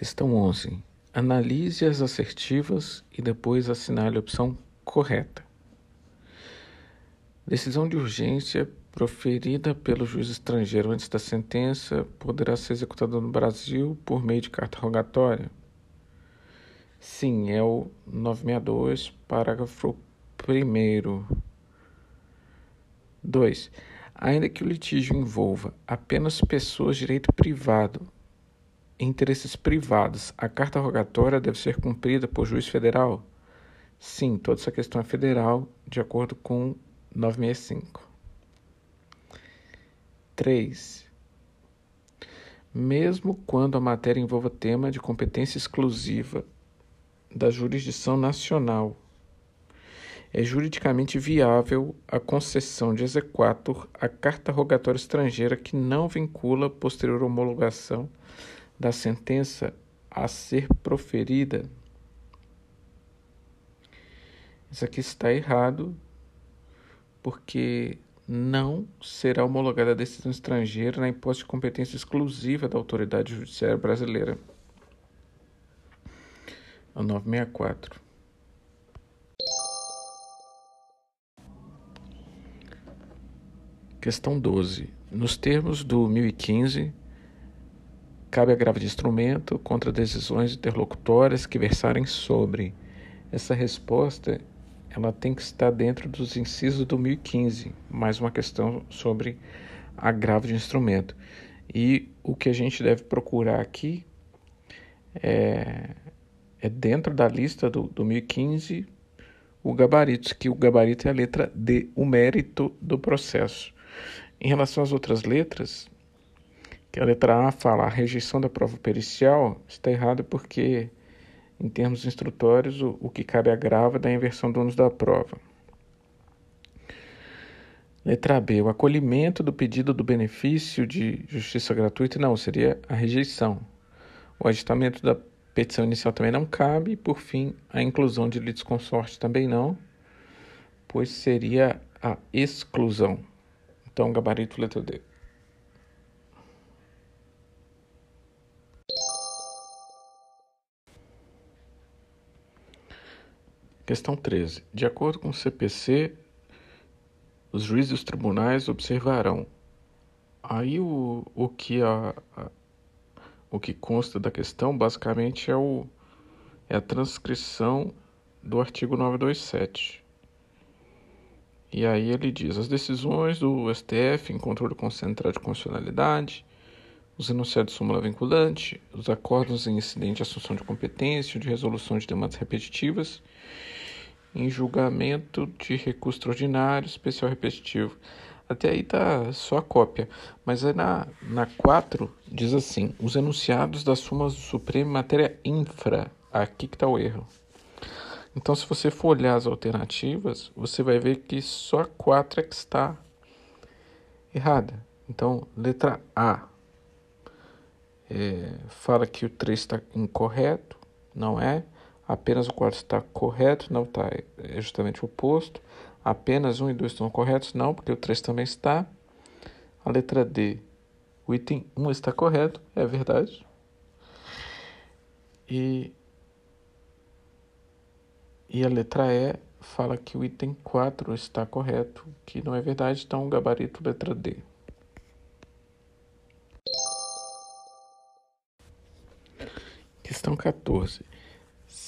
Questão 11. Analise as assertivas e depois assinale a opção correta. Decisão de urgência proferida pelo juiz estrangeiro antes da sentença poderá ser executada no Brasil por meio de carta rogatória? Sim, é o 962, parágrafo 1. 2. Ainda que o litígio envolva apenas pessoas de direito privado, interesses privados, a carta rogatória deve ser cumprida por juiz federal? Sim, toda essa questão é federal, de acordo com 965. 3. Mesmo quando a matéria envolva tema de competência exclusiva da jurisdição nacional, é juridicamente viável a concessão de exequatur à carta rogatória estrangeira que não vincula posterior homologação da sentença a ser proferida. Isso aqui está errado, porque não será homologada a decisão estrangeira na imposta de competência exclusiva da autoridade judiciária brasileira. O 964. Questão 12. Nos termos do 1015, cabe agravo de instrumento contra decisões interlocutórias que versarem sobre. Essa resposta ela tem que estar dentro dos incisos do 1015, mais uma questão sobre agravo de instrumento. E o que a gente deve procurar aqui é, é dentro da lista do, do 1015 o gabarito, que o gabarito é a letra D, o mérito do processo. Em relação às outras letras, que a letra A fala a rejeição da prova pericial, está errado porque em termos instrutórios, o, o que cabe agrava da inversão do ônus da prova. Letra B, o acolhimento do pedido do benefício de justiça gratuita, não, seria a rejeição. O aditamento da petição inicial também não cabe, e por fim, a inclusão de litisconsorte também não, pois seria a exclusão. Então, gabarito letra D. Questão 13. De acordo com o CPC, os juízes dos tribunais observarão. Aí o, o, que a, a, o que consta da questão basicamente é, o, é a transcrição do artigo 927. E aí ele diz: as decisões do STF em controle concentrado de constitucionalidade, os enunciados de súmula vinculante, os acordos em incidente de assunção de competência, de resolução de demandas repetitivas em julgamento de recurso extraordinário, especial repetitivo. Até aí tá só a cópia, mas aí na, na 4 diz assim: os enunciados das súmulas do Supremo em matéria infra. Aqui que está o erro. Então, se você for olhar as alternativas, você vai ver que só a 4 é que está errada. Então, letra A é, fala que o 3 está incorreto, não é? Apenas o quarto está correto, não está, é justamente o oposto. Apenas um e dois estão corretos, não, porque o 3 também está. A letra D, o item 1 está correto, é verdade. E, e a letra E fala que o item 4 está correto, que não é verdade, então gabarito letra D. Questão 14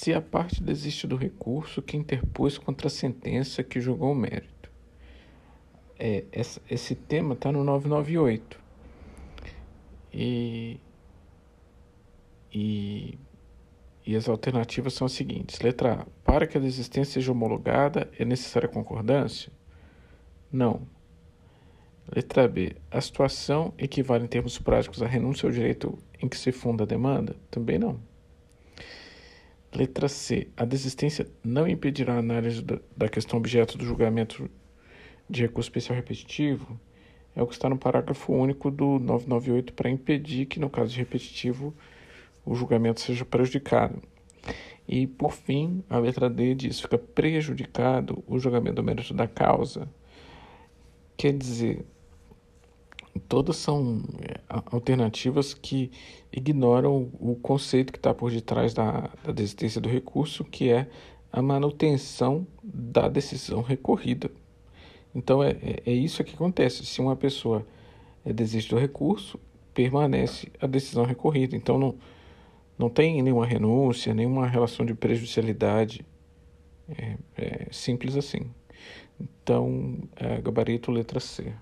se a parte desiste do recurso que interpôs contra a sentença que julgou o mérito. É, essa, esse tema está no 998. E, e, e as alternativas são as seguintes: letra A. Para que a desistência seja homologada, é necessária concordância? Não. Letra B. A situação equivale em termos práticos à renúncia ao direito em que se funda a demanda? Também não. Letra C. A desistência não impedirá a análise da questão objeto do julgamento de recurso especial repetitivo. É o que está no parágrafo único do 998 para impedir que, no caso de repetitivo, o julgamento seja prejudicado. E, por fim, a letra D diz: fica prejudicado o julgamento do mérito da causa. Quer dizer, todas são alternativas que ignoram o conceito que está por detrás da, da desistência do recurso, que é a manutenção da decisão recorrida. Então é, é, é isso que acontece. Se uma pessoa é, desiste do recurso, permanece a decisão recorrida. Então não, não tem nenhuma renúncia, nenhuma relação de prejudicialidade. É, é simples assim. Então, é, gabarito letra C.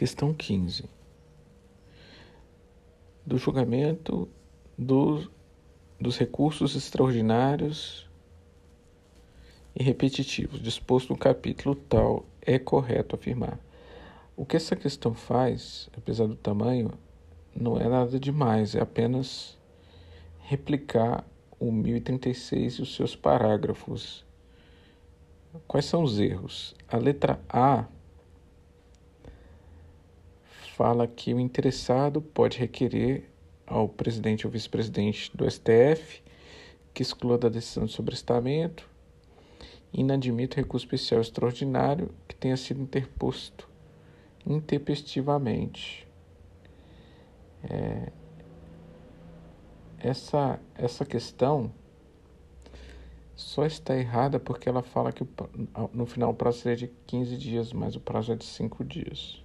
Questão 15. Do julgamento dos, recursos extraordinários e repetitivos disposto no capítulo tal, é correto afirmar. O que essa questão faz, apesar do tamanho, não é nada demais, é apenas replicar o 1036 e os seus parágrafos. Quais são os erros? A letra A fala que o interessado pode requerer ao presidente ou vice-presidente do STF que exclua da decisão de sobrestamento inadmite recurso especial extraordinário que tenha sido interposto intempestivamente. É, essa, essa questão só está errada porque ela fala que no final o prazo seria de 15 dias, mas o prazo é de 5 dias.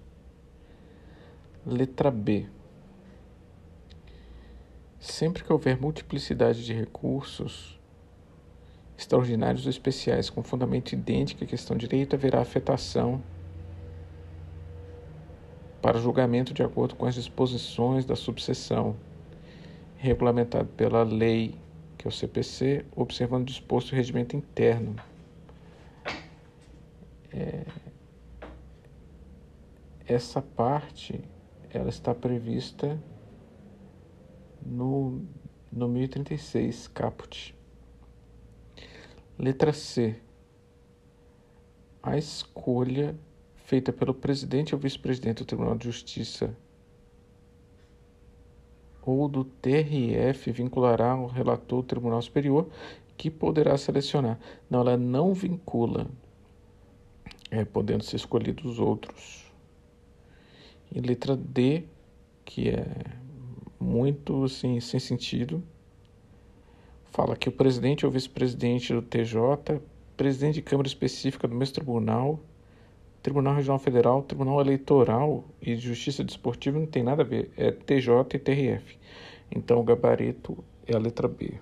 Letra B. Sempre que houver multiplicidade de recursos extraordinários ou especiais com fundamento idêntico à questão de direito, haverá afetação para julgamento de acordo com as disposições da subseção, regulamentado pela lei, que é o CPC, observando o disposto o regimento interno. É... Essa parte ela está prevista no, no 1036, caput. Letra C. A escolha feita pelo presidente ou vice-presidente do Tribunal de Justiça ou do TRF vinculará ao relator do Tribunal Superior que poderá selecionar. Não, ela não vincula, é, podendo ser escolhidos outros. E letra D, que é muito assim, sem sentido, fala que o presidente ou vice-presidente do TJ, presidente de Câmara Específica do mesmo tribunal, Tribunal Regional Federal, Tribunal Eleitoral e Justiça Desportiva não tem nada a ver, é TJ e TRF. Então o gabarito é a letra B.